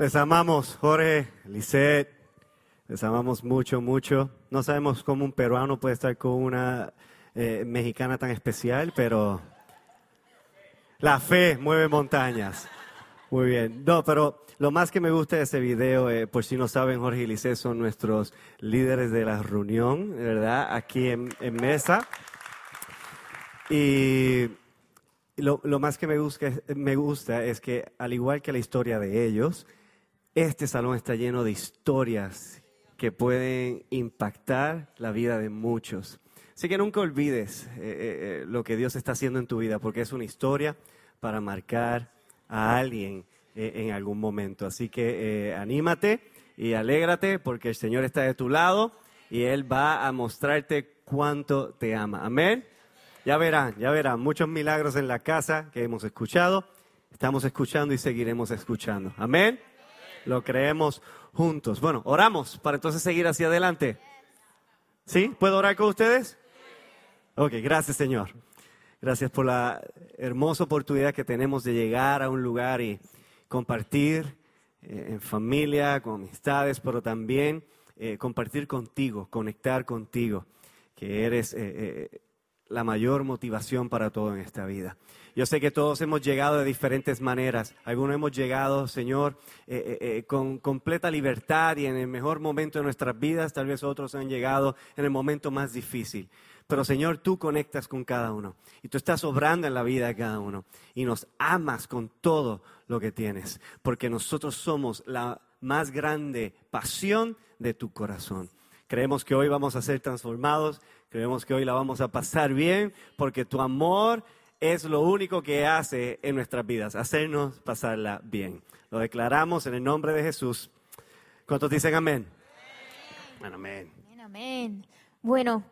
Les amamos, Jorge, Lisette. Les amamos mucho, mucho. No sabemos cómo un peruano puede estar con una eh, mexicana tan especial, pero la fe mueve montañas. Muy bien. No, pero lo más que me gusta de ese video, eh, por si no saben, Jorge y Lisette son nuestros líderes de la reunión, ¿verdad? Aquí en, mesa. Y lo, lo, más que me gusta, me gusta es que, al igual que la historia de ellos, este salón está lleno de historias que pueden impactar la vida de muchos. Así que nunca olvides eh, eh, lo que Dios está haciendo en tu vida, porque es una historia para marcar a alguien eh, en algún momento. Así que anímate y alégrate, porque el Señor está de tu lado y Él va a mostrarte cuánto te ama. Amén. Ya verán, ya verán, muchos milagros en la casa que hemos escuchado, estamos escuchando y seguiremos escuchando. Amén. Lo creemos juntos. Bueno, oramos para entonces seguir hacia adelante. ¿Sí? ¿Puedo orar con ustedes? Ok, gracias Señor. Gracias por la hermosa oportunidad que tenemos de llegar a un lugar y compartir eh, en familia, con amistades, pero también eh, compartir contigo, conectar contigo, que eres eh, la mayor motivación para todo en esta vida. Yo sé que todos hemos llegado de diferentes maneras. Algunos hemos llegado, Señor, eh, eh, eh, con completa libertad y en el mejor momento de nuestras vidas. Tal vez otros han llegado en el momento más difícil. Pero Señor, tú conectas con cada uno y tú estás obrando en la vida de cada uno y nos amas con todo lo que tienes, porque nosotros somos la más grande pasión de tu corazón. Creemos que hoy vamos a ser transformados, creemos que hoy la vamos a pasar bien, porque tu amor es lo único que hace en nuestras vidas, hacernos pasarla bien. Lo declaramos en el nombre de Jesús. ¿Cuántos dicen amén? Amén. Amén. Bueno,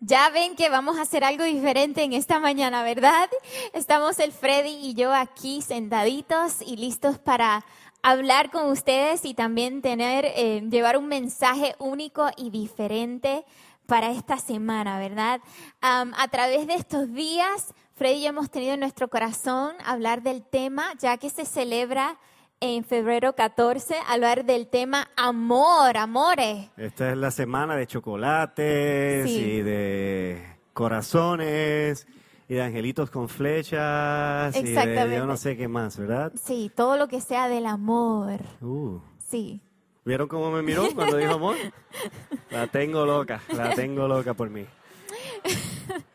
ya ven que vamos a hacer algo diferente en esta mañana, ¿verdad? Estamos el Freddy y yo aquí sentaditos y listos para hablar con ustedes y también tener, eh, llevar un mensaje único y diferente para esta semana, ¿verdad? a través de estos días Freddy y yo hemos tenido en nuestro corazón hablar del tema, ya que se celebra en febrero 14, hablar del tema amor, amores. Esta es la semana de chocolates y de corazones y de angelitos con flechas y de yo no sé qué más, ¿verdad? Sí, todo lo que sea del amor. Uh. Sí. ¿Vieron cómo me miró cuando dijo amor? La tengo loca, la tengo loca por mí.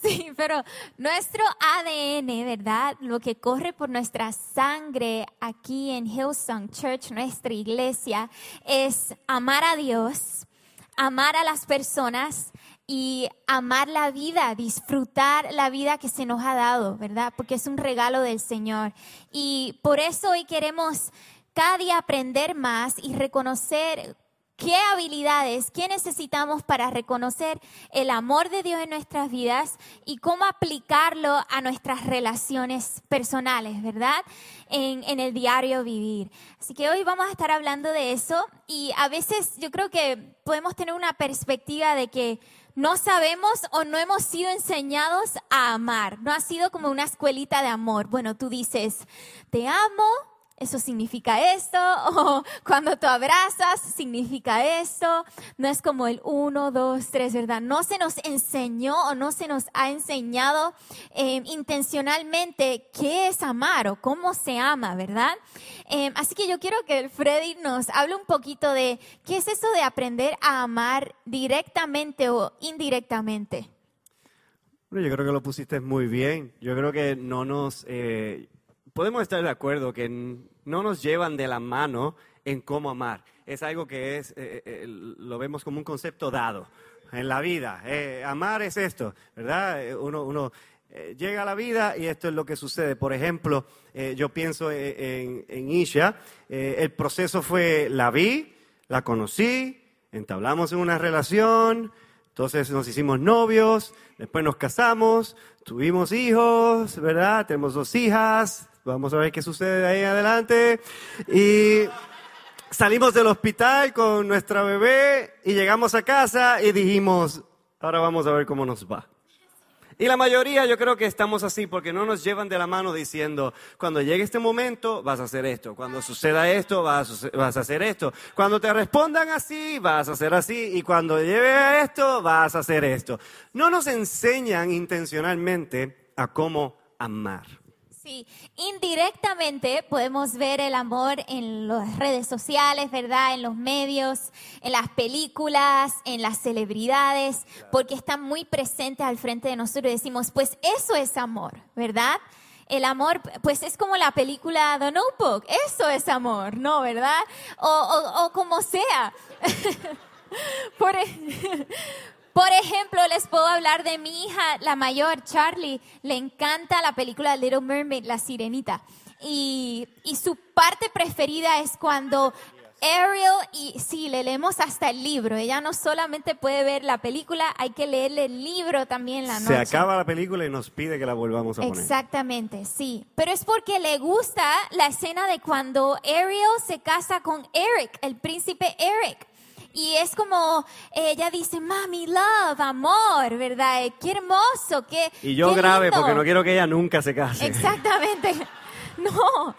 Sí, pero nuestro ADN, ¿verdad? Lo que corre por nuestra sangre aquí en Hillsong Church, nuestra iglesia, es amar a Dios, amar a las personas y amar la vida, disfrutar la vida que se nos ha dado, ¿verdad? Porque es un regalo del Señor. Y por eso hoy queremos cada día aprender más y reconocer ¿Qué habilidades, qué necesitamos para reconocer el amor de Dios en nuestras vidas y cómo aplicarlo a nuestras relaciones personales, ¿verdad? En, en, el diario vivir. Así que hoy vamos a estar hablando de eso y a veces yo creo que podemos tener una perspectiva de que no sabemos o no hemos sido enseñados a amar. No ha sido como una escuelita de amor. Bueno, tú dices, te amo, eso significa esto, o cuando tú abrazas, significa esto. No es como el uno, dos, tres, ¿verdad? No se nos enseñó o no se nos ha enseñado eh, intencionalmente qué es amar o cómo se ama, ¿verdad? Eh, así que yo quiero que Freddy nos hable un poquito de qué es eso de aprender a amar directamente o indirectamente. Bueno, yo creo que lo pusiste muy bien. Yo creo que no nos... Eh, podemos estar de acuerdo que no nos llevan de la mano en cómo amar. Es algo que es, eh, eh, lo vemos como un concepto dado en la vida. Eh, amar es esto, ¿verdad? Uno, uno llega a la vida y esto es lo que sucede. Por ejemplo, yo pienso en, en Isha, el proceso fue, la vi, la conocí, entablamos en una relación, entonces nos hicimos novios, después nos casamos, tuvimos hijos, ¿verdad? Tenemos dos hijas, Vamos a ver qué sucede de ahí adelante. Y salimos del hospital con nuestra bebé y llegamos a casa y dijimos, ahora vamos a ver cómo nos va. Y la mayoría yo creo que estamos así porque no nos llevan de la mano diciendo, cuando llegue este momento vas a hacer esto, cuando suceda esto vas a, vas a hacer esto, cuando te respondan así vas a hacer así y cuando llegue a esto vas a hacer esto. No nos enseñan intencionalmente a cómo amar. Sí, indirectamente podemos ver el amor en las redes sociales, ¿verdad? En los medios, en las películas, en las celebridades, porque están muy presentes al frente de nosotros y decimos, pues eso es amor, ¿verdad? El amor, pues es como la película The Notebook, eso es amor, ¿no? ¿Verdad? O, o como sea. Por, e- por ejemplo, les puedo hablar de mi hija, la mayor, Charlie. Le encanta la película Little Mermaid, La Sirenita. Y, y su parte preferida es cuando Ariel, y sí, le leemos hasta el libro. Ella no solamente puede ver la película, hay que leerle el libro también la noche. Se acaba la película y nos pide que la volvamos a poner. Exactamente, sí. Pero es porque le gusta la escena de cuando Ariel se casa con Eric, el príncipe Eric. Y es como, ella dice, mami, love, amor, ¿verdad? Eh, Qué hermoso, qué Y yo qué grave lindo. porque no quiero que ella nunca se case. Exactamente. No.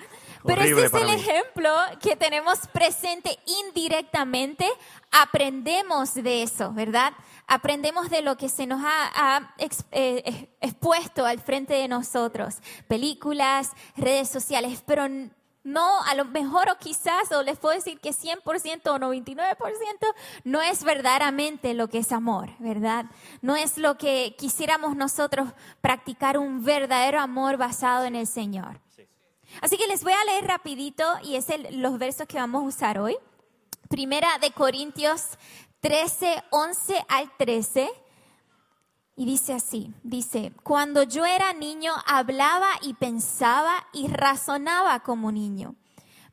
Pero este es el mí. ejemplo que tenemos presente indirectamente. Aprendemos de eso, ¿verdad? Aprendemos de lo que se nos ha, ha ex- eh, eh, expuesto al frente de nosotros. Películas, redes sociales, pero no, a lo mejor o quizás, o les puedo decir que 100% o 99% no es verdaderamente lo que es amor, ¿verdad? No es lo que quisiéramos nosotros practicar un verdadero amor basado en el Señor. Así que les voy a leer rapidito y es el- los versos que vamos a usar hoy. Primera de Corintios 13, 11 al 13. Y dice así, dice, cuando yo era niño hablaba y pensaba y razonaba como niño,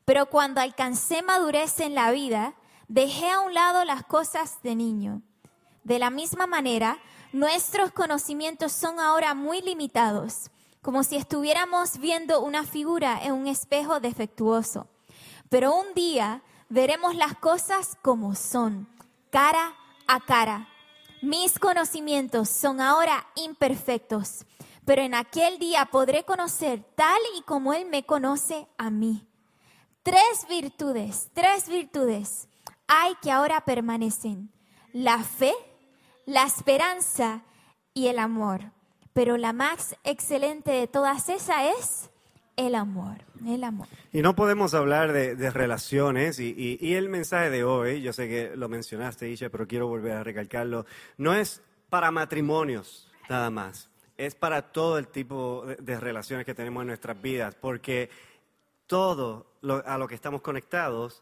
pero cuando alcancé madurez en la vida, dejé a un lado las cosas de niño. De la misma manera, nuestros conocimientos son ahora muy limitados, como si estuviéramos viendo una figura en un espejo defectuoso. Pero un día veremos las cosas como son, cara a cara. Mis conocimientos son ahora imperfectos, pero en aquel día podré conocer tal y como Él me conoce a mí. Tres virtudes, tres virtudes hay que ahora permanecen. La fe, la esperanza y el amor. Pero la más excelente de todas esas es el amor, el amor. Y no podemos hablar de, relaciones y, el mensaje de hoy, yo sé que lo mencionaste, Isha, pero quiero volver a recalcarlo, no es para matrimonios nada más, es para todo el tipo de, relaciones que tenemos en nuestras vidas, porque todo a lo que estamos conectados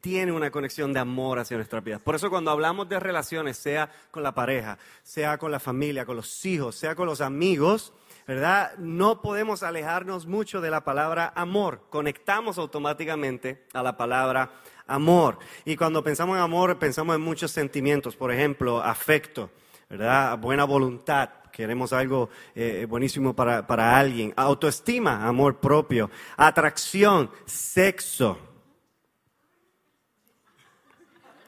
tiene una conexión de amor hacia nuestras vidas. Por eso cuando hablamos de relaciones, sea con la pareja, sea con la familia, con los hijos, sea con los amigos, ¿verdad? No podemos alejarnos mucho de la palabra amor. Conectamos automáticamente a la palabra amor. Y cuando pensamos en amor, pensamos en muchos sentimientos, por ejemplo, afecto, ¿verdad? Buena voluntad. Queremos algo eh, buenísimo para, para alguien. Autoestima, amor propio. Atracción, sexo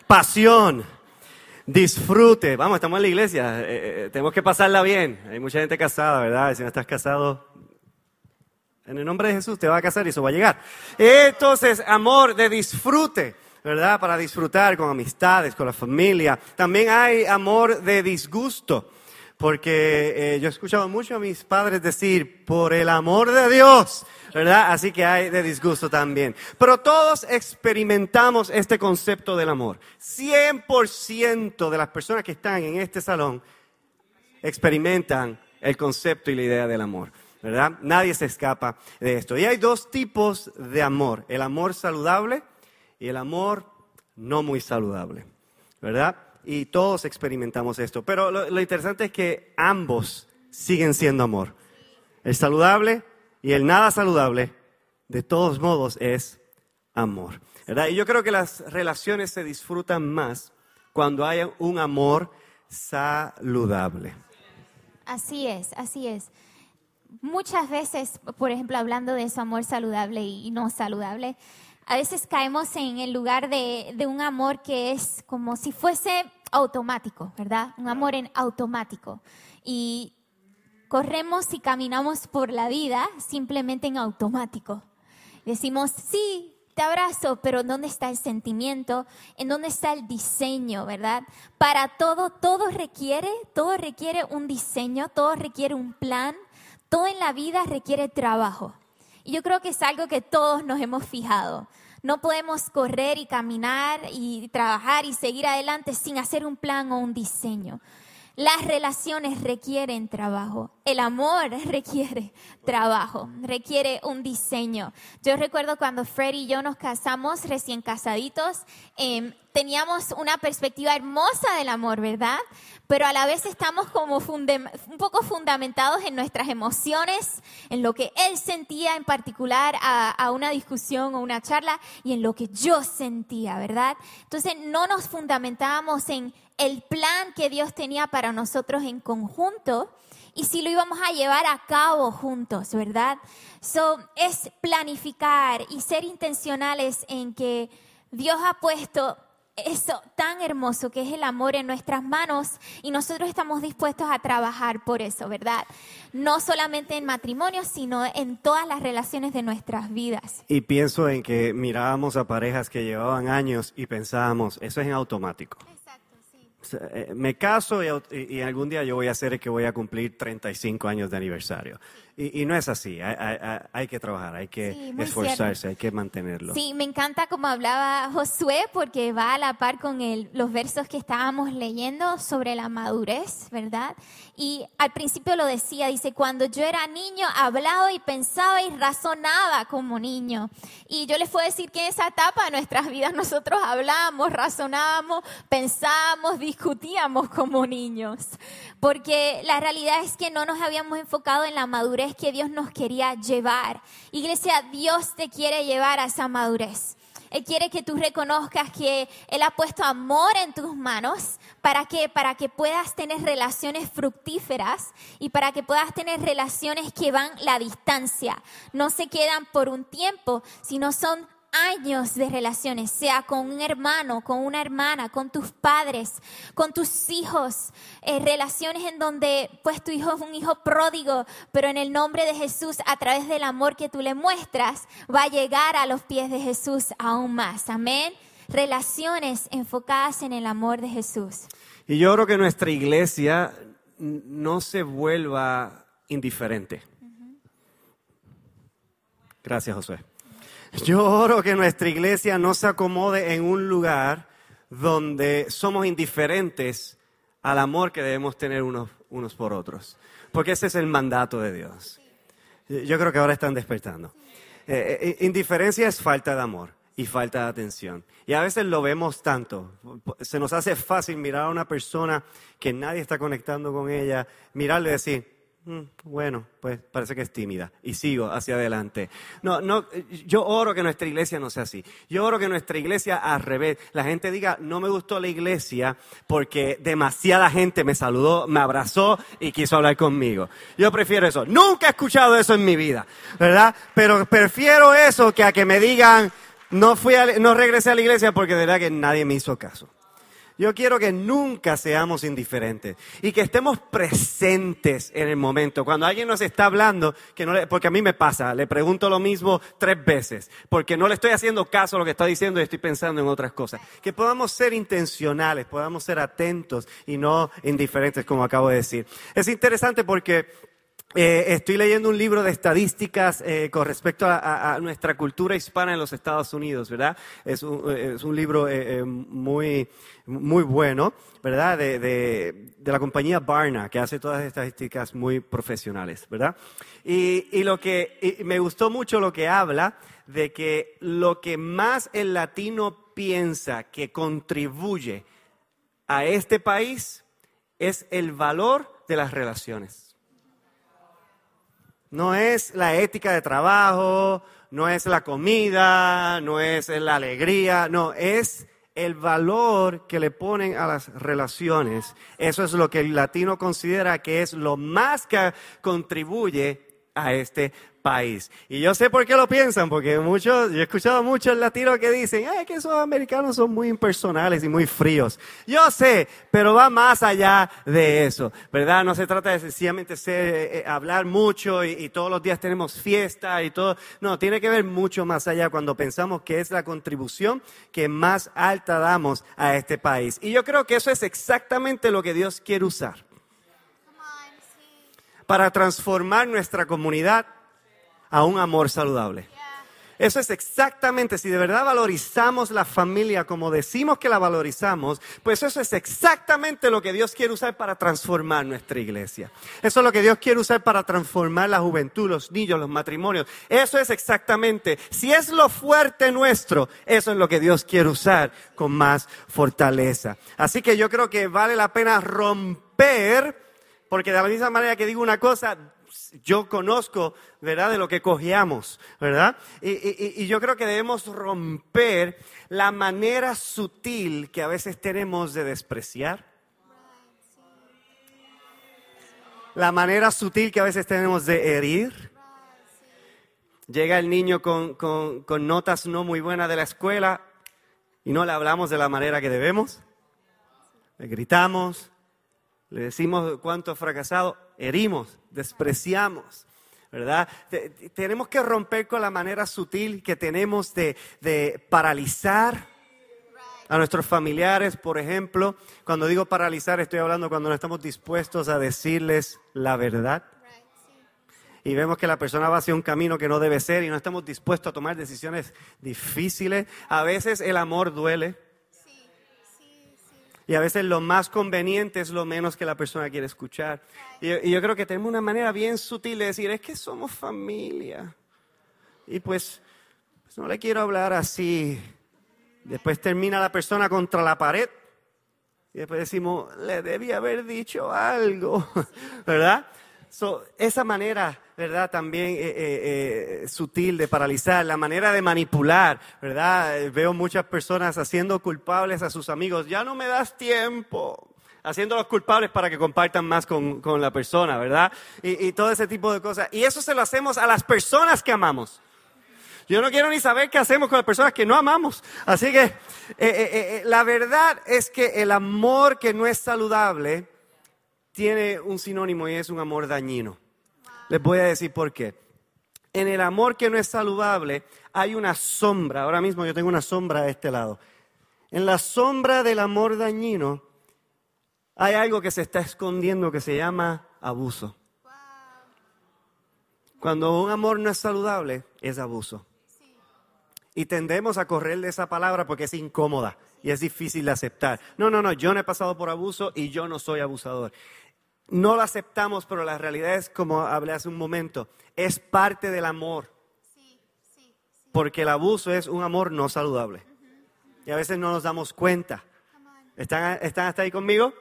pasión, disfrute. Vamos, estamos en la iglesia, eh, eh, tenemos que pasarla bien. Hay mucha gente casada, ¿verdad? Si no estás casado, en el nombre de Jesús te va a casar y eso va a llegar. Entonces, amor de disfrute, ¿verdad? Para disfrutar con amistades, con la familia. También hay amor de disgusto. Porque eh, yo he escuchado mucho a mis padres decir, por el amor de Dios, ¿verdad? Así que hay de disgusto también. Pero todos experimentamos este concepto del amor. 100% de las personas que están en este salón experimentan el concepto y la idea del amor, ¿verdad? Nadie se escapa de esto. Y hay dos tipos de amor, el amor saludable y el amor no muy saludable, ¿verdad? Y todos experimentamos esto. Pero lo, interesante es que ambos siguen siendo amor. El saludable y el nada saludable, de todos modos, es amor. ¿verdad? Y yo creo que las relaciones se disfrutan más cuando hay un amor saludable. Así es, así es. Muchas veces, por ejemplo, hablando de ese amor saludable y no saludable, a veces caemos en el lugar de, de un amor que es como si fuese automático, ¿verdad? Un amor en automático. Y corremos y caminamos por la vida simplemente en automático. Decimos, sí, te abrazo, pero ¿dónde está el sentimiento? ¿En dónde está el diseño, verdad? Para todo, todo requiere, todo requiere un diseño, todo requiere un plan, todo en la vida requiere trabajo. Y yo creo que es algo que todos nos hemos fijado. No podemos correr y caminar y trabajar y seguir adelante sin hacer un plan o un diseño. Las relaciones requieren trabajo, el amor requiere trabajo, requiere un diseño. Yo recuerdo cuando Fred y yo nos casamos recién casaditos, em, teníamos una perspectiva hermosa del amor, ¿verdad? Pero a la vez estamos como un poco fundamentados en nuestras emociones, en lo que él sentía en particular a, a una discusión o una charla y en lo que yo sentía, ¿verdad? Entonces no nos fundamentábamos en el plan que Dios tenía para nosotros en conjunto y si lo íbamos a llevar a cabo juntos, ¿verdad? So, es planificar y ser intencionales en que Dios ha puesto eso tan hermoso que es el amor en nuestras manos y nosotros estamos dispuestos a trabajar por eso, ¿verdad? No solamente en matrimonio, sino en todas las relaciones de nuestras vidas. Y pienso en que mirábamos a parejas que llevaban años y pensábamos, eso es en automático. Eh, me caso y, algún día yo voy a ser el que voy a cumplir 35 años de aniversario. Y, no es así, hay, que trabajar, hay que esforzarse, hay que mantenerlo. Sí, me encanta como hablaba Josué porque va a la par con el, los versos que estábamos leyendo sobre la madurez, ¿verdad? Y al principio lo decía, dice, cuando yo era niño hablaba y pensaba y razonaba como niño. Y yo les puedo decir que en esa etapa de nuestras vidas nosotros hablábamos, razonábamos, pensábamos, discutíamos como niños. Porque la realidad es que no nos habíamos enfocado en la madurez que Dios nos quería llevar. Iglesia, Dios te quiere llevar a esa madurez. Él quiere que tú reconozcas que Él ha puesto amor en tus manos. ¿Para qué? Para que puedas tener relaciones fructíferas y para que puedas tener relaciones que van la distancia. No se quedan por un tiempo, sino son años de relaciones, sea con un hermano, con una hermana, con tus padres, con tus hijos, eh, relaciones en donde pues tu hijo es un hijo pródigo, pero en el nombre de Jesús, a través del amor que tú le muestras, va a llegar a los pies de Jesús aún más. Amén. Relaciones enfocadas en el amor de Jesús. Y yo creo que nuestra iglesia no se vuelva indiferente. Gracias, Josué. Yo oro que nuestra iglesia no se acomode en un lugar donde somos indiferentes al amor que debemos tener unos, unos por otros. Porque ese es el mandato de Dios. Yo creo que ahora están despertando. Eh, eh, indiferencia es falta de amor y falta de atención. Y a veces lo vemos tanto. Se nos hace fácil mirar a una persona que nadie está conectando con ella, mirarle y decir, bueno, pues parece que es tímida y sigo hacia adelante. No, no, yo oro que nuestra iglesia no sea así. Yo oro que nuestra iglesia al revés. La gente diga, no me gustó la iglesia porque demasiada gente me saludó, me abrazó y quiso hablar conmigo. Yo prefiero eso. Nunca he escuchado eso en mi vida, ¿verdad? Pero prefiero eso que a que me digan, no fui, no regresé a la iglesia porque de verdad que nadie me hizo caso. Yo quiero que nunca seamos indiferentes y que estemos presentes en el momento. Cuando alguien nos está hablando, porque a mí me pasa, le pregunto lo mismo tres veces, porque no le estoy haciendo caso a lo que está diciendo y estoy pensando en otras cosas. Que podamos ser intencionales, podamos ser atentos y no indiferentes, como acabo de decir. Es interesante porque eh, estoy leyendo un libro de estadísticas eh, con respecto a, nuestra cultura hispana en los Estados Unidos, ¿verdad? Es un, libro eh, muy, muy bueno, ¿verdad? De, la compañía Barna, que hace todas estas estadísticas muy profesionales, ¿verdad? Y, lo que me gustó mucho lo que habla de que lo que más el latino piensa que contribuye a este país es el valor de las relaciones. No es la ética de trabajo, no es la comida, no es la alegría, no, es el valor que le ponen a las relaciones. Eso es lo que el latino considera que es lo más que contribuye a este país. Y yo sé por qué lo piensan, porque muchos, yo he escuchado muchos latinos que dicen, Ay, que esos americanos son muy impersonales y muy fríos. Yo sé, pero va más allá de eso, ¿verdad? No se trata de sencillamente ser, eh, eh, hablar mucho y, y todos los días tenemos fiesta y todo. No, tiene que ver mucho más allá cuando pensamos que es la contribución que más alta damos a este país. Y yo creo que eso es exactamente lo que Dios quiere usar para transformar nuestra comunidad a un amor saludable. Eso es exactamente, si de verdad valorizamos la familia como decimos que la valorizamos, pues eso es exactamente lo que Dios quiere usar para transformar nuestra iglesia. Eso es lo que Dios quiere usar para transformar la juventud, los niños, los matrimonios. Eso es exactamente, si es lo fuerte nuestro, eso es lo que Dios quiere usar con más fortaleza. Así que yo creo que vale la pena romper, porque de la misma manera que digo una cosa, yo conozco, ¿verdad?, de lo que cogíamos, ¿verdad? Y, y, y, yo creo que debemos romper la manera sutil que a veces tenemos de despreciar. La manera sutil que a veces tenemos de herir. Llega el niño con, con, con notas no muy buenas de la escuela y no le hablamos de la manera que debemos. Le gritamos, le decimos cuánto ha fracasado, herimos, despreciamos. ¿verdad? Tenemos que romper con la manera sutil que tenemos de, paralizar a nuestros familiares, por ejemplo. Cuando digo paralizar, estoy hablando cuando no estamos dispuestos a decirles la verdad. Y vemos que la persona va hacia un camino que no debe ser y no estamos dispuestos a tomar decisiones difíciles. A veces el amor duele. Y a veces lo más conveniente es lo menos que la persona quiere escuchar. Y, yo creo que tenemos una manera bien sutil de decir, es que somos familia. Y pues, pues, no le quiero hablar así. Después termina la persona contra la pared. Y después decimos, le debía haber dicho algo, ¿verdad? esa manera, ¿verdad? También eh, eh, eh, sutil de paralizar, la manera de manipular, ¿verdad? Veo muchas personas haciendo culpables a sus amigos, ya no me das tiempo, haciéndolos culpables para que compartan más con, con la persona, ¿verdad? Y, y, todo ese tipo de cosas. Y eso se lo hacemos a las personas que amamos. Yo no quiero ni saber qué hacemos con las personas que no amamos. Así que la verdad es que el amor que no es saludable, tiene un sinónimo y es un amor dañino. Les voy a decir por qué. En el amor que no es saludable hay una sombra. Ahora mismo yo tengo una sombra a este lado. En la sombra del amor dañino hay algo que se está escondiendo que se llama abuso. Cuando un amor no es saludable, es abuso. Y tendemos a correr de esa palabra porque es incómoda y es difícil de aceptar. No, no, no, yo no he pasado por abuso y yo no soy abusador no lo aceptamos, pero la realidad es, como hablé hace un momento, es parte del amor. Porque el abuso es un amor no saludable. Y a veces no nos damos cuenta. ¿Están, ¿Están hasta ahí conmigo?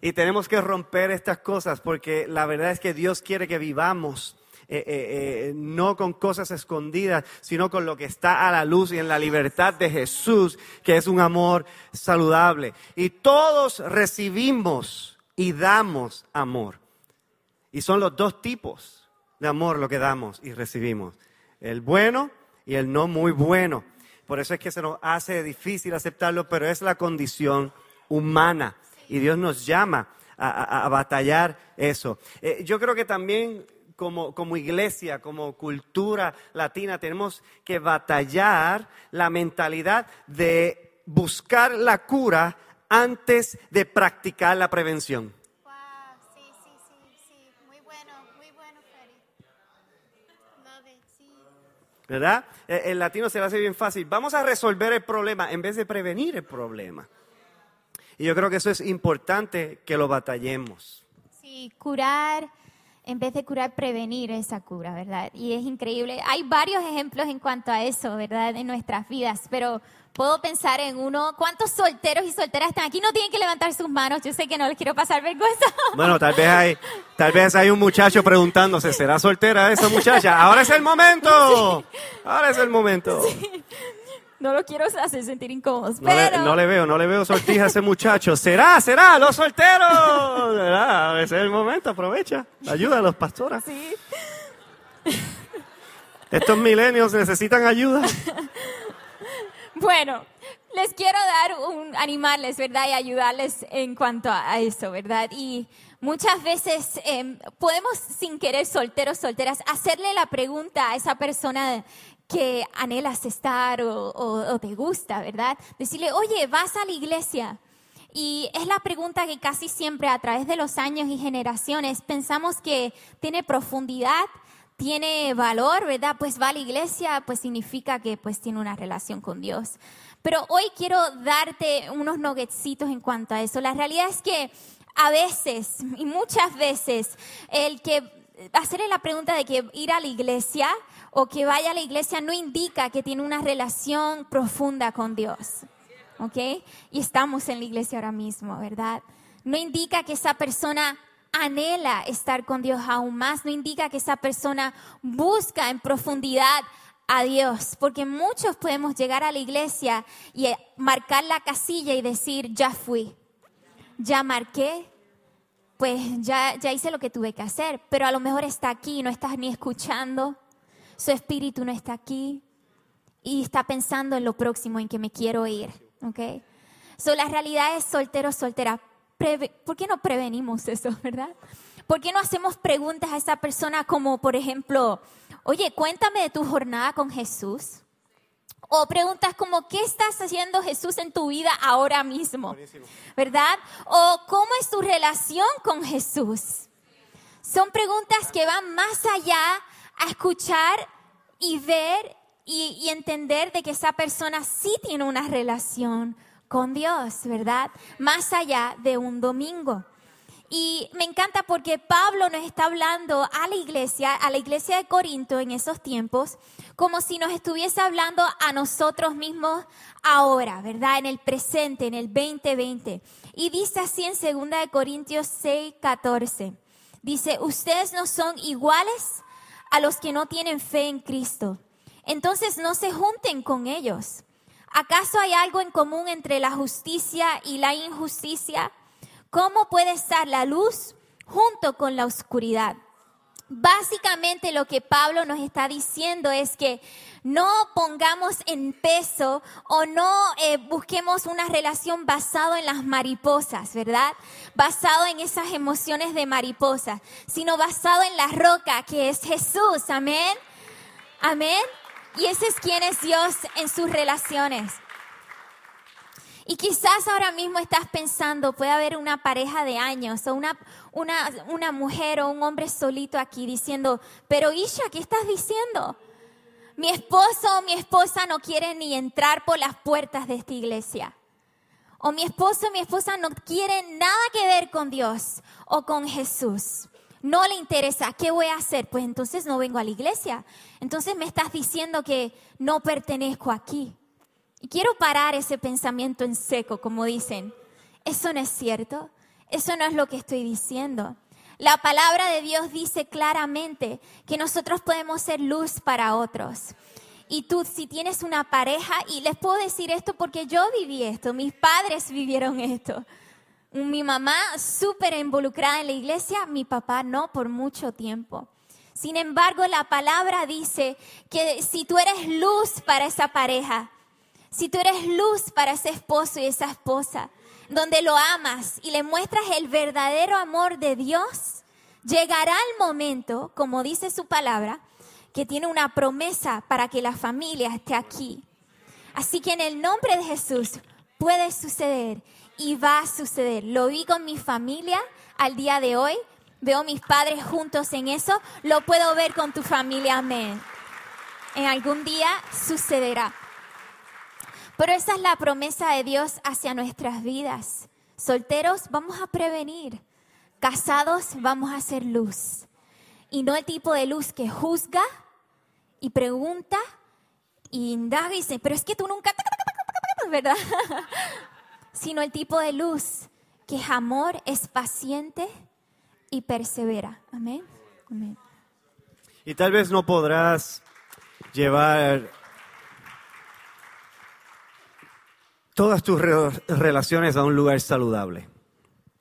Y tenemos que romper estas cosas porque la verdad es que Dios quiere que vivamos eh, eh, eh, no con cosas escondidas, sino con lo que está a la luz y en la libertad de Jesús, que es un amor saludable. Y todos recibimos y damos amor. Y son los dos tipos de amor lo que damos y recibimos. El bueno y el no muy bueno. Por eso es que se nos hace difícil aceptarlo, pero es la condición humana. Y Dios nos llama a, batallar eso. Eh, yo creo que también como, como, iglesia, como cultura latina, tenemos que batallar la mentalidad de buscar la cura antes de practicar la prevención. Wow, sí, sí, sí, sí, muy bueno, muy bueno, Love it, sí. ¿Verdad? Eh, el latino se le hace bien fácil. Vamos a resolver el problema en vez de prevenir el problema. Y yo creo que eso es importante que lo batallemos. Sí, curar en vez de curar, prevenir esa cura, ¿verdad? Y es increíble. Hay varios ejemplos en cuanto a eso, ¿verdad? En nuestras vidas, pero puedo pensar en uno. ¿Cuántos solteros y solteras están aquí? No tienen que levantar sus manos. Yo sé que no les quiero pasar vergüenza. Bueno, tal vez hay, tal vez hay un muchacho preguntándose, ¿será soltera esa muchacha? Ahora es el momento. Ahora es el momento. Sí. No lo quiero hacer sentir incómodos, no pero... Le, no le veo, no le veo sortija a ese muchacho. ¿Será, será, los solteros? A veces es el momento, aprovecha. Ayuda a los pastoras. Sí. Estos milenios necesitan ayuda. Bueno, les quiero dar un, animarles, ¿verdad? Y ayudarles en cuanto a eso, ¿verdad? Y muchas veces em, podemos, sin querer, solteros, solteras, hacerle la pregunta a esa persona que anhelas estar o, o te gusta, ¿verdad? Decirle, oye, vas a la iglesia. Y es la pregunta que casi siempre a través de los años y generaciones pensamos que tiene profundidad, tiene valor, ¿verdad? Pues va a la iglesia, pues significa que pues tiene una relación con Dios. Pero hoy quiero darte unos nuggetscitos en cuanto a eso. La realidad es que a veces y muchas veces el que hacerle la pregunta de que ir a la iglesia o que vaya a la iglesia no indica que tiene una relación profunda con Dios. ¿Ok? Y estamos en la iglesia ahora mismo, ¿verdad? No indica que esa persona anhela estar con Dios aún más, no indica que esa persona busca en profundidad a Dios, porque muchos podemos llegar a la iglesia y eh, marcar la casilla y decir, ya fui, ya marqué, pues ya, ya hice lo que tuve que hacer, pero a lo mejor está aquí, no estás ni escuchando, su espíritu no está aquí y está pensando en lo próximo, en que me quiero ir, ¿ok? So, la realidad es soltero, soltera. ¿por qué no prevenimos eso, verdad? ¿Por qué no hacemos preguntas a esa persona como, por ejemplo, oye, cuéntame de tu jornada con Jesús? O preguntas como, ¿qué estás haciendo Jesús en tu vida ahora mismo? ¿Verdad? O ¿cómo es tu relación con Jesús? Son preguntas que van más allá a escuchar y ver y, entender de que esa persona sí tiene una relación con Dios, ¿verdad? Más allá de un domingo. Y me encanta porque Pablo nos está hablando a la iglesia, a la iglesia de Corinto en esos tiempos, como si nos estuviese hablando a nosotros mismos ahora, ¿verdad? En el presente, en el 2020. Y dice así en 2 de Corintios 6, 14. Dice, ustedes no son iguales a los que no tienen fe en Cristo. Entonces no se junten con ellos. ¿Acaso hay algo en común entre la justicia y la injusticia? ¿Cómo puede estar la luz junto con la oscuridad? Básicamente lo que Pablo nos está diciendo es que no pongamos en peso o no eh, busquemos una relación basada en las mariposas, ¿verdad? Basado en esas emociones de mariposa, sino basado en la roca que es Jesús, amén. Amén. Y ese es quien es Dios en sus relaciones. Y quizás ahora mismo estás pensando, puede haber una pareja de años o una, una, una mujer o un hombre solito aquí diciendo, pero Isha, ¿qué estás diciendo? Mi esposo o mi esposa no quiere ni entrar por las puertas de esta iglesia. O mi esposo o mi esposa no quieren nada que ver con Dios o con Jesús no le interesa, ¿qué voy a hacer? Pues entonces no vengo a la iglesia. Entonces me estás diciendo que no pertenezco aquí. Y quiero parar ese pensamiento en seco, como dicen. Eso no es cierto. Eso no es lo que estoy diciendo. La palabra de Dios dice claramente que nosotros podemos ser luz para otros. Y tú, si tienes una pareja, y les puedo decir esto porque yo viví esto, mis padres vivieron esto. Mi mamá súper involucrada en la iglesia, mi papá no por mucho tiempo. Sin embargo, la palabra dice que si tú eres luz para esa pareja, si tú eres luz para ese esposo y esa esposa, donde lo amas y le muestras el verdadero amor de Dios, llegará el momento, como dice su palabra, que tiene una promesa para que la familia esté aquí. Así que en el nombre de Jesús puede suceder y va a suceder. Lo vi con mi familia al día de hoy. Veo mis padres juntos en eso. Lo puedo ver con tu familia. Amén. En algún día sucederá. Pero esa es la promesa de Dios hacia nuestras vidas. Solteros, vamos a prevenir. Casados, vamos a hacer luz. Y no el tipo de luz que juzga y pregunta y indaga y dice, pero es que tú nunca... ¿Verdad? sino el tipo de luz que es amor, es paciente y persevera. Amén. Y tal vez no podrás llevar todas tus relaciones a un lugar saludable.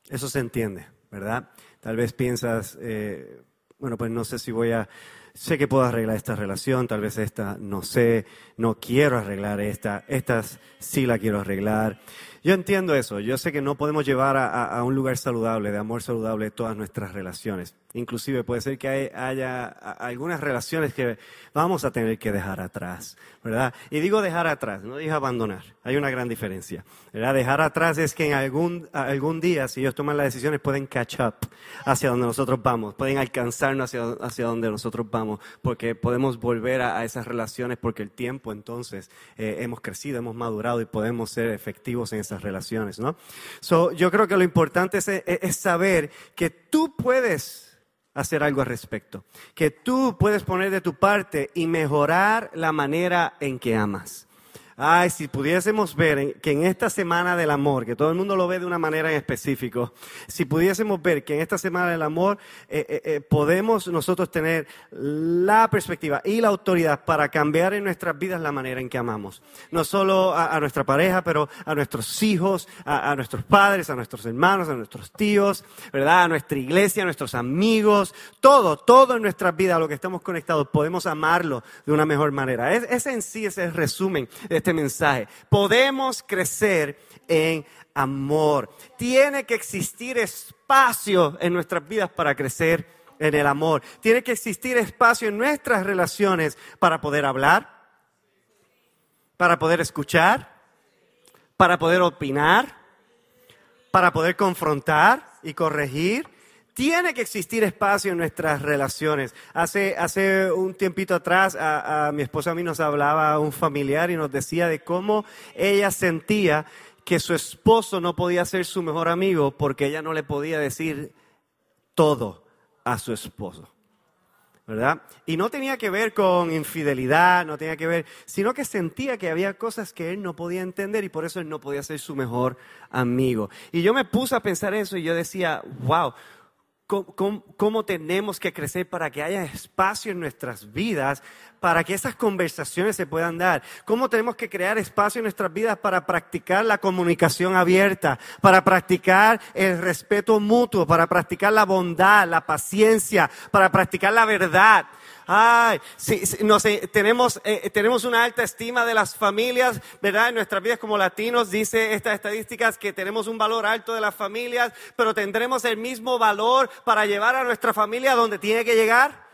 Eso se entiende, ¿verdad? Tal vez piensas, eh, bueno, pues no sé si voy a sé que puedo arreglar esta relación, tal vez esta no sé, no quiero arreglar esta, estas sí la quiero arreglar. Yo entiendo eso, yo sé que no podemos llevar a, un lugar saludable, de amor saludable, todas nuestras relaciones. Inclusive puede ser que haya algunas relaciones que vamos a tener que dejar atrás, ¿verdad? Y digo dejar atrás, no digo abandonar, hay una gran diferencia, ¿verdad? Dejar atrás es que en algún, algún día, si ellos toman las decisiones, pueden catch up hacia donde nosotros vamos, pueden alcanzarnos hacia, hacia donde nosotros vamos, porque podemos volver a, esas relaciones porque el tiempo entonces eh, hemos crecido, hemos madurado y podemos ser efectivos en esas relaciones, ¿no? So, yo creo que lo importante es saber que tú puedes hacer algo al respecto. Que tú puedes poner de tu parte y mejorar la manera en que amas. Ay, si pudiésemos ver que en esta semana del amor, que todo el mundo lo ve de una manera en específico, si pudiésemos ver que en esta semana del amor eh, eh, eh, podemos nosotros tener la perspectiva y la autoridad para cambiar en nuestras vidas la manera en que amamos. No solo a, nuestra pareja, pero a nuestros hijos, a, nuestros padres, a nuestros hermanos, a nuestros tíos, ¿verdad? A nuestra iglesia, a nuestros amigos, todo, todo en nuestras vidas, a lo que estamos conectados, podemos amarlo de una mejor manera. ese en sí es el resumen de este mensaje. Podemos crecer en amor. Tiene que existir espacio en nuestras vidas para crecer en el amor. Tiene que existir espacio en nuestras relaciones para poder hablar, para poder escuchar, para poder opinar, para poder confrontar y corregir tiene que existir espacio en nuestras relaciones. Hace, hace un tiempito atrás, a, mi esposa a mí nos hablaba un familiar y nos decía de cómo ella sentía que su esposo no podía ser su mejor amigo porque ella no le podía decir todo a su esposo. ¿verdad? Y no tenía que ver con infidelidad, no tenía que ver, sino que sentía que había cosas que él no podía entender y por eso él no podía ser su mejor amigo. Y yo me puse a pensar eso y yo decía, wow, cómo, tenemos que crecer para que haya espacio en nuestras vidas, para que esas conversaciones se puedan dar. Cómo tenemos que crear espacio en nuestras vidas para practicar la comunicación abierta, para practicar el respeto mutuo, para practicar la bondad, la paciencia, para practicar la verdad. Ay, no sé, tenemos, eh, tenemos una alta estima de las familias, ¿verdad? En nuestras vidas como latinos, dice estas estadísticas que tenemos un valor alto de las familias, pero tendremos el mismo valor para llevar a nuestra familia donde tiene que llegar.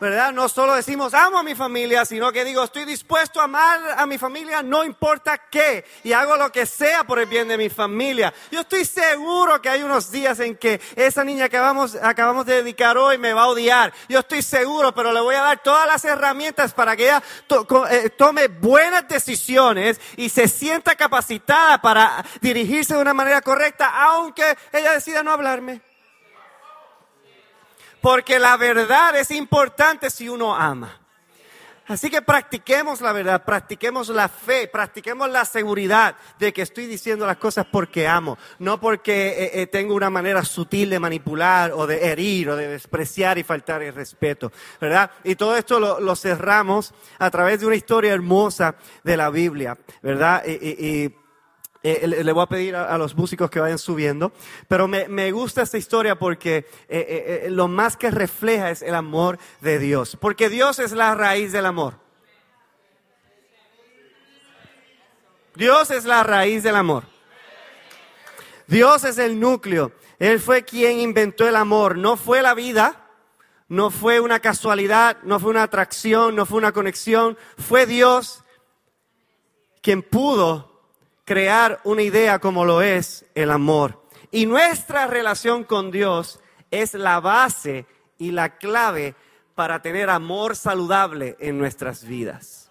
¿Verdad? No solo decimos amo a mi familia, sino que digo estoy dispuesto a amar a mi familia no importa qué y hago lo que sea por el bien de mi familia. Yo estoy seguro que hay unos días en que esa niña que acabamos, acabamos de dedicar hoy me va a odiar. Yo estoy seguro, pero le voy a dar todas las herramientas para que ella eh, tome buenas decisiones y se sienta capacitada para dirigirse de una manera correcta, aunque ella decida no hablarme. Porque la verdad es importante si uno ama. Así que practiquemos la verdad, practiquemos la fe, practiquemos la seguridad de que estoy diciendo las cosas porque amo, no porque eh, eh, tengo una manera sutil de manipular o de herir o de despreciar y faltar el respeto, ¿verdad? Y todo esto lo, cerramos a través de una historia hermosa de la Biblia, ¿verdad? y eh, le voy a pedir a, los músicos que vayan subiendo, pero me, gusta esta historia porque eh, eh, lo más que refleja es el amor de Dios, porque Dios es la raíz del amor. Dios es la raíz del amor. Dios es el núcleo. Él fue quien inventó el amor, no fue la vida, no fue una casualidad, no fue una atracción, no fue una conexión, fue Dios quien pudo crear una idea como lo es el amor. Y nuestra relación con Dios es la base y la clave para tener amor saludable en nuestras vidas.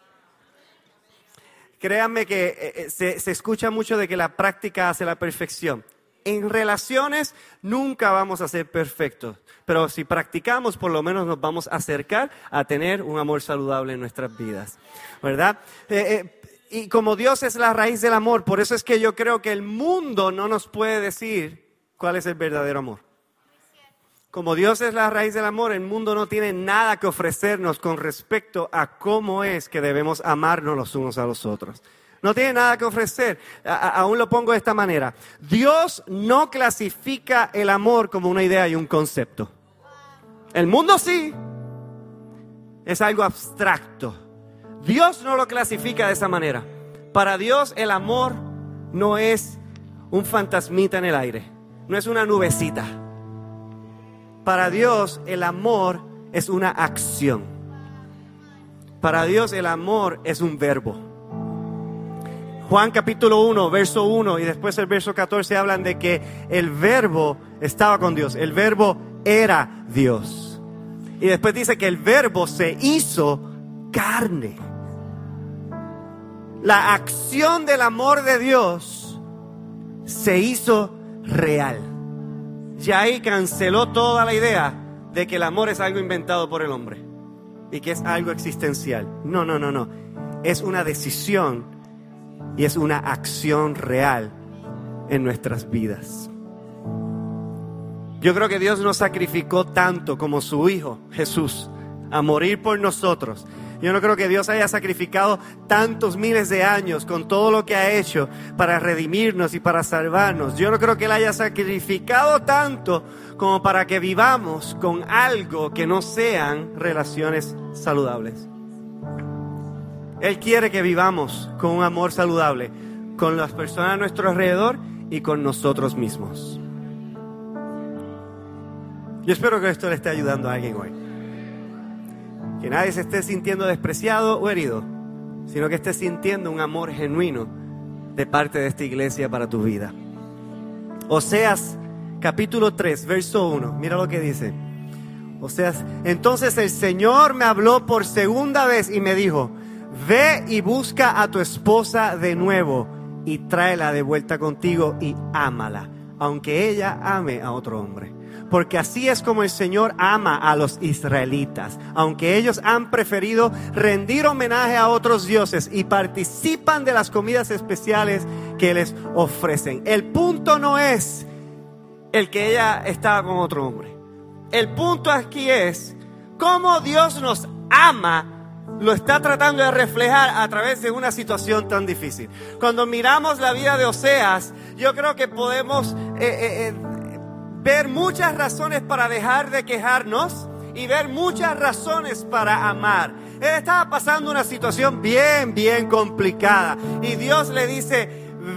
Créanme que eh, eh, se, se, escucha mucho de que la práctica hace la perfección. En relaciones nunca vamos a ser perfectos, pero si practicamos por lo menos nos vamos a acercar a tener un amor saludable en nuestras vidas, ¿verdad? Eh, y como Dios es la raíz del amor, por eso es que yo creo que el mundo no nos puede decir cuál es el verdadero amor. Como Dios es la raíz del amor, el mundo no tiene nada que ofrecernos con respecto a cómo es que debemos amarnos los unos a los otros. No tiene nada que ofrecer. aún lo pongo de esta manera. Dios no clasifica el amor como una idea y un concepto. El mundo sí. es algo abstracto. Dios no lo clasifica de esa manera. Para Dios el amor no es un fantasmita en el aire, no es una nubecita. Para Dios el amor es una acción. Para Dios el amor es un verbo. Juan capítulo 1, verso 1 y después el verso 14 hablan de que el verbo estaba con Dios, el verbo era Dios. Y después dice que el verbo se hizo carne. La acción del amor de Dios se hizo real. Y ahí canceló toda la idea de que el amor es algo inventado por el hombre y que es algo existencial. No, no, no, no. Es una decisión y es una acción real en nuestras vidas. Yo creo que Dios nos sacrificó tanto como su Hijo Jesús a morir por nosotros. Yo no creo que Dios haya sacrificado tantos miles de años con todo lo que ha hecho para redimirnos y para salvarnos. Yo no creo que Él haya sacrificado tanto como para que vivamos con algo que no sean relaciones saludables. Él quiere que vivamos con un amor saludable con las personas a nuestro alrededor y con nosotros mismos. Yo espero que esto le esté ayudando a alguien hoy. Que nadie se esté sintiendo despreciado o herido, sino que esté sintiendo un amor genuino de parte de esta iglesia para tu vida. Oseas capítulo 3, verso 1, mira lo que dice. Oseas, entonces el Señor me habló por segunda vez y me dijo, ve y busca a tu esposa de nuevo y tráela de vuelta contigo y ámala, aunque ella ame a otro hombre porque así es como el Señor ama a los israelitas, aunque ellos han preferido rendir homenaje a otros dioses y participan de las comidas especiales que les ofrecen. El punto no es el que ella estaba con otro hombre. El punto aquí es cómo Dios nos ama lo está tratando de reflejar a través de una situación tan difícil. Cuando miramos la vida de Oseas, yo creo que podemos eh, eh, eh, ver muchas razones para dejar de quejarnos y ver muchas razones para amar. Él estaba pasando una situación bien, bien complicada. Y Dios le dice,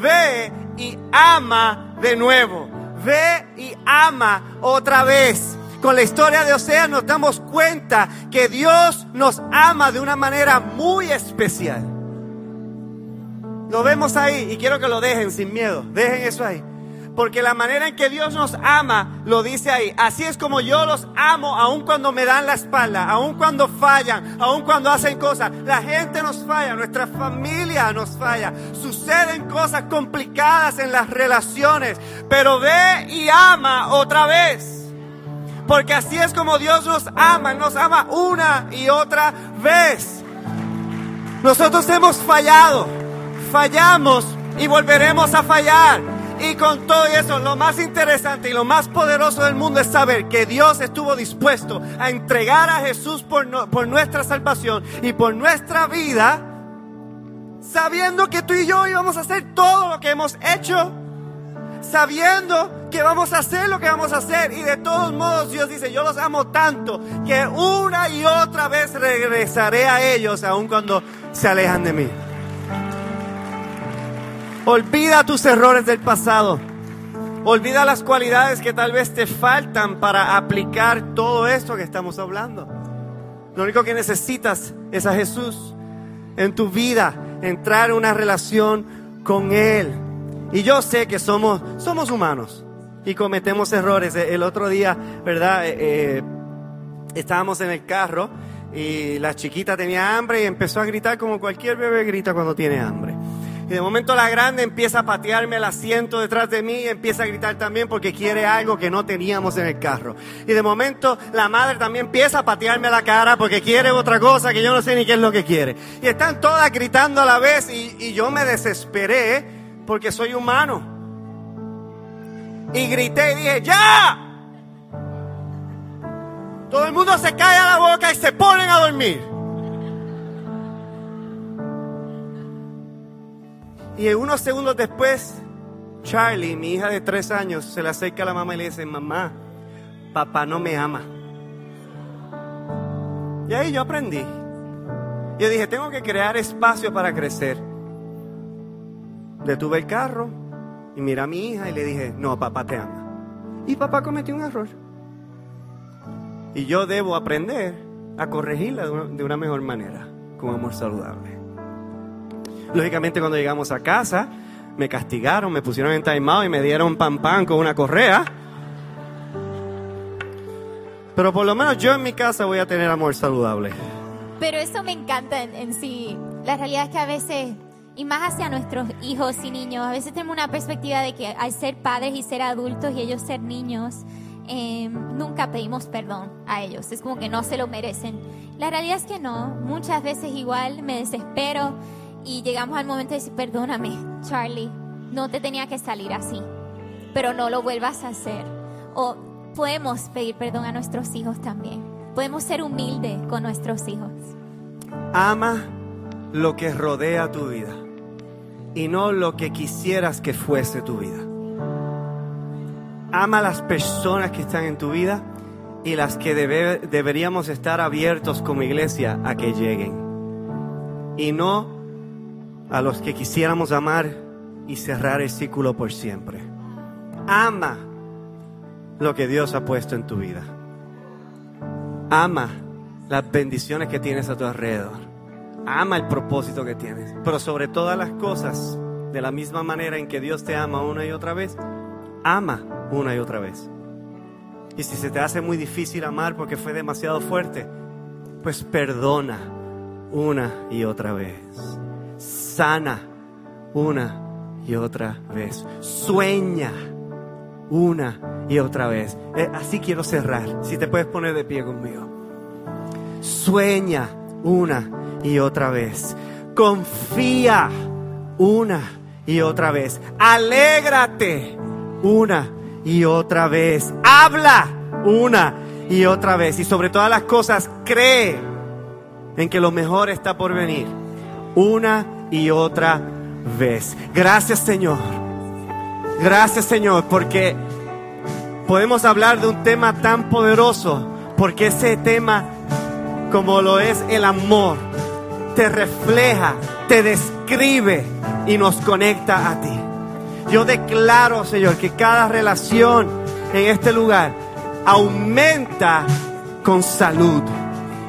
ve y ama de nuevo. Ve y ama otra vez. Con la historia de Oseas nos damos cuenta que Dios nos ama de una manera muy especial. Lo vemos ahí y quiero que lo dejen sin miedo. Dejen eso ahí. Porque la manera en que Dios nos ama, lo dice ahí. Así es como yo los amo, aun cuando me dan la espalda, aun cuando fallan, aun cuando hacen cosas. La gente nos falla, nuestra familia nos falla. Suceden cosas complicadas en las relaciones. Pero ve y ama otra vez. Porque así es como Dios nos ama, nos ama una y otra vez. Nosotros hemos fallado, fallamos y volveremos a fallar. Y con todo eso, lo más interesante y lo más poderoso del mundo es saber que Dios estuvo dispuesto a entregar a Jesús por, por nuestra salvación y por nuestra vida, sabiendo que tú y yo íbamos a hacer todo lo que hemos hecho, sabiendo que vamos a hacer lo que vamos a hacer. Y de todos modos Dios dice, yo los amo tanto que una y otra vez regresaré a ellos, aun cuando se alejan de mí. Olvida tus errores del pasado. Olvida las cualidades que tal vez te faltan para aplicar todo esto que estamos hablando. Lo único que necesitas es a Jesús en tu vida, entrar en una relación con Él. Y yo sé que somos, somos humanos y cometemos errores. El otro día, ¿verdad? Eh, eh, estábamos en el carro y la chiquita tenía hambre y empezó a gritar como cualquier bebé grita cuando tiene hambre. Y de momento la grande empieza a patearme el asiento detrás de mí y empieza a gritar también porque quiere algo que no teníamos en el carro. Y de momento la madre también empieza a patearme la cara porque quiere otra cosa que yo no sé ni qué es lo que quiere. Y están todas gritando a la vez y, y yo me desesperé porque soy humano. Y grité y dije, ¡ya! Todo el mundo se cae a la boca y se ponen a dormir. Y unos segundos después, Charlie, mi hija de tres años, se le acerca a la mamá y le dice, mamá, papá no me ama. Y ahí yo aprendí. Yo dije, tengo que crear espacio para crecer. Detuve el carro y miré a mi hija y le dije, no, papá te ama. Y papá cometió un error. Y yo debo aprender a corregirla de una, mejor manera, con amor saludable. Lógicamente cuando llegamos a casa, me castigaron, me pusieron en timeout y me dieron pan pan con una correa. Pero por lo menos yo en mi casa voy a tener amor saludable. Pero eso me encanta en, en sí. La realidad es que a veces, y más hacia nuestros hijos y niños, a veces tenemos una perspectiva de que al ser padres y ser adultos y ellos ser niños, eh, nunca pedimos perdón a ellos. Es como que no se lo merecen. La realidad es que no. Muchas veces igual me desespero y llegamos al momento de decir, perdóname, Charlie, no te tenía que salir así, pero no lo vuelvas a hacer. O podemos pedir perdón a nuestros hijos también. Podemos ser humildes con nuestros hijos. Ama lo que rodea tu vida y no lo que quisieras que fuese tu vida. Ama las personas que están en tu vida y las que debe- deberíamos estar abiertos como iglesia a que lleguen. Y no a los que quisiéramos amar y cerrar el círculo por siempre. Ama lo que Dios ha puesto en tu vida. Ama las bendiciones que tienes a tu alrededor. Ama el propósito que tienes. Pero sobre todas las cosas, de la misma manera en que Dios te ama una y otra vez, ama una y otra vez. Y si se te hace muy difícil amar porque fue demasiado fuerte, pues perdona una y otra vez. Sana una y otra vez. Sueña una y otra vez. Eh, así quiero cerrar. Si te puedes poner de pie conmigo. Sueña una y otra vez. Confía una y otra vez. Alégrate una y otra vez. Habla una y otra vez. Y sobre todas las cosas, cree en que lo mejor está por venir. Una y otra vez. Gracias Señor. Gracias Señor porque podemos hablar de un tema tan poderoso. Porque ese tema, como lo es el amor, te refleja, te describe y nos conecta a ti. Yo declaro, Señor, que cada relación en este lugar aumenta con salud.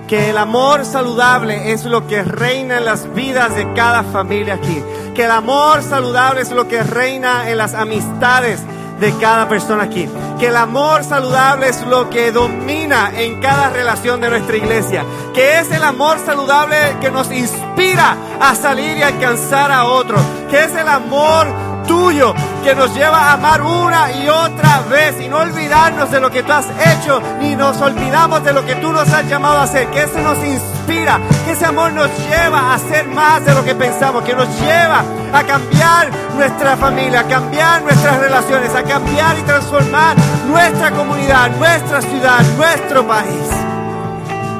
Que el amor saludable es lo que reina en las vidas de cada familia aquí. Que el amor saludable es lo que reina en las amistades de cada persona aquí. Que el amor saludable es lo que domina en cada relación de nuestra iglesia. Que es el amor saludable que nos inspira a salir y alcanzar a otros. Que es el amor tuyo que nos lleva a amar una y otra vez y no olvidarnos de lo que tú has hecho ni nos olvidamos de lo que tú nos has llamado a hacer. Que ese nos inspira, que ese amor nos lleva a hacer más de lo que pensamos, que nos lleva a cambiar nuestra familia, a cambiar nuestras relaciones, a cambiar y transformar nuestra comunidad, nuestra ciudad, nuestro país.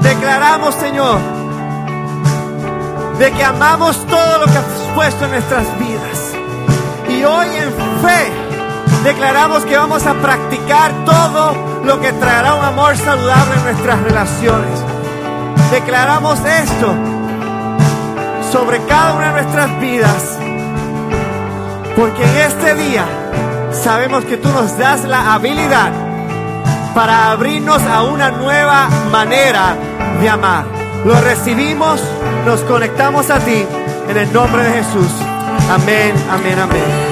Declaramos, Señor, de que amamos todo lo que has puesto en nuestras vidas. Y hoy en fe declaramos que vamos a practicar todo lo que traerá un amor saludable en nuestras relaciones. Declaramos esto sobre cada una de nuestras vidas. Porque en este día sabemos que tú nos das la habilidad para abrirnos a una nueva manera de amar. Lo recibimos, nos conectamos a ti en el nombre de Jesús. Amén, amén, amén.